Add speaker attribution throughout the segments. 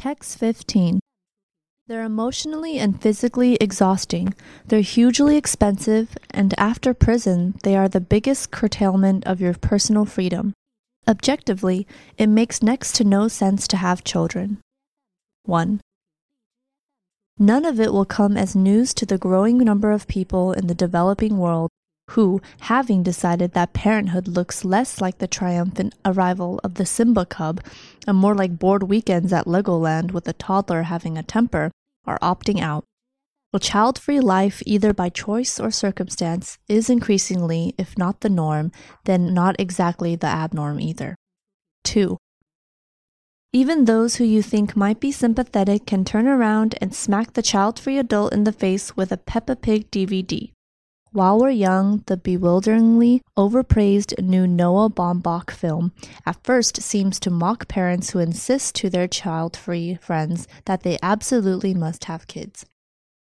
Speaker 1: Text 15. They're emotionally and physically exhausting. They're hugely expensive, and after prison, they are the biggest curtailment of your personal freedom. Objectively, it makes next to no sense to have children. 1. None of it will come as news to the growing number of people in the developing world who, having decided that parenthood looks less like the triumphant arrival of the Simba cub and more like bored weekends at Legoland with a toddler having a temper, are opting out. A child free life, either by choice or circumstance, is increasingly, if not the norm, then not exactly the abnorm either. 2. Even those who you think might be sympathetic can turn around and smack the child free adult in the face with a Peppa Pig DVD. While We're Young, the bewilderingly overpraised new Noah Baumbach film, at first seems to mock parents who insist to their child free friends that they absolutely must have kids.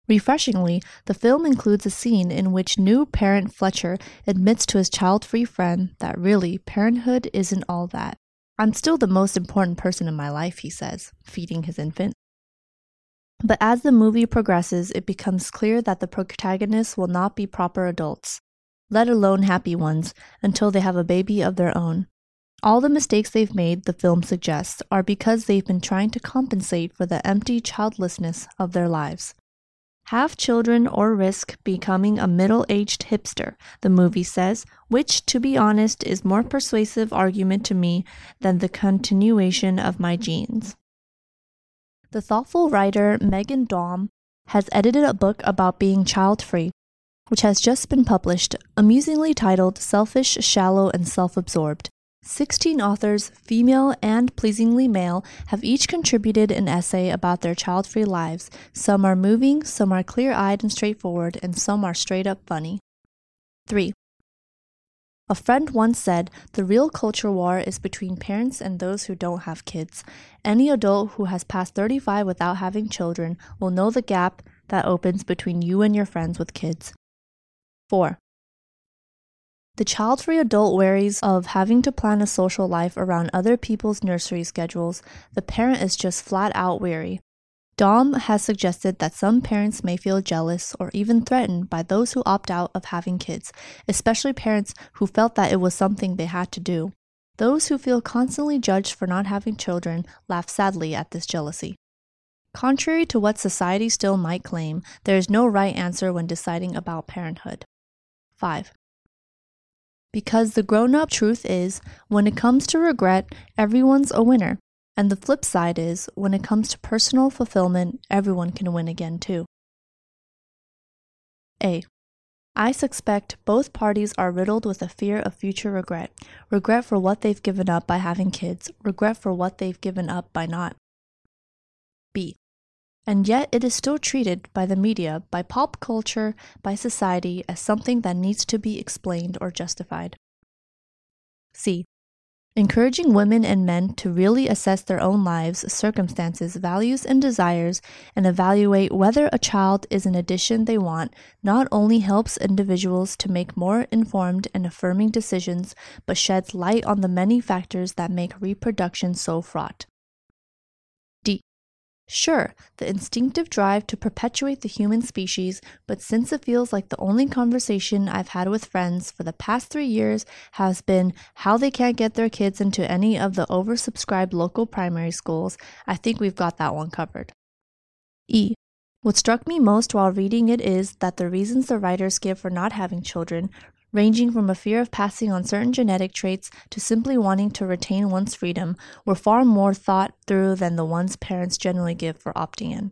Speaker 1: Refreshingly, the film includes a scene in which new parent Fletcher admits to his child free friend that really parenthood isn't all that. I'm still the most important person in my life, he says, feeding his infant. But as the movie progresses, it becomes clear that the protagonists will not be proper adults, let alone happy ones, until they have a baby of their own. All the mistakes they've made, the film suggests, are because they've been trying to compensate for the empty childlessness of their lives. Have children or risk becoming a middle aged hipster, the movie says, which, to be honest, is more persuasive argument to me than the continuation of my genes. The thoughtful writer Meghan Daum has edited a book about being child free, which has just been published, amusingly titled Selfish, Shallow, and Self Absorbed. Sixteen authors, female and pleasingly male, have each contributed an essay about their child free lives. Some are moving, some are clear eyed and straightforward, and some are straight up funny. 3. A friend once said, The real culture war is between parents and those who don't have kids. Any adult who has passed 35 without having children will know the gap that opens between you and your friends with kids. 4. The child free adult worries of having to plan a social life around other people's nursery schedules. The parent is just flat out weary. Daum has suggested that some parents may feel jealous or even threatened by those who opt out of having kids, especially parents who felt that it was something they had to do. Those who feel constantly judged for not having children laugh sadly at this jealousy. Contrary to what society still might claim, there is no right answer when deciding about parenthood. 5. Because the grown up truth is, when it comes to regret, everyone's a winner. And the flip side is, when it comes to personal fulfillment, everyone can win again too. A. I suspect both parties are riddled with a fear of future regret regret for what they've given up by having kids, regret for what they've given up by not. B. And yet it is still treated by the media, by pop culture, by society as something that needs to be explained or justified. C encouraging women and men to really assess their own lives, circumstances, values, and desires, and evaluate whether a child is an addition they want, not only helps individuals to make more informed and affirming decisions, but sheds light on the many factors that make reproduction so fraught. Sure, the instinctive drive to perpetuate the human species, but since it feels like the only conversation I've had with friends for the past three years has been how they can't get their kids into any of the oversubscribed local primary schools, I think we've got that one covered. E. What struck me most while reading it is that the reasons the writers give for not having children ranging from a fear of passing on certain genetic traits to simply wanting to retain one's freedom, were far more thought through than the ones parents generally give for opting in.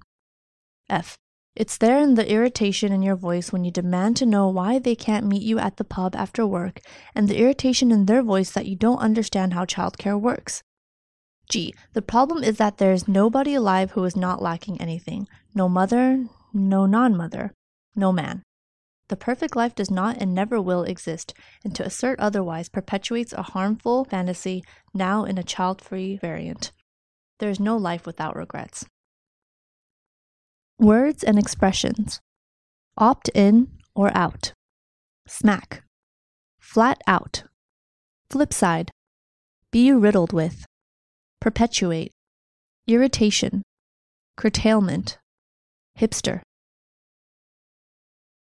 Speaker 1: F. It's there in the irritation in your voice when you demand to know why they can't meet you at the pub after work, and the irritation in their voice that you don't understand how childcare works. G. The problem is that there is nobody alive who is not lacking anything no mother, no non mother, no man. The perfect life does not and never will exist, and to assert otherwise perpetuates a harmful fantasy now in a child free variant. There is no life without regrets. Words and expressions. Opt in or out, smack, flat out, flip side, be riddled with, perpetuate, irritation, curtailment, hipster.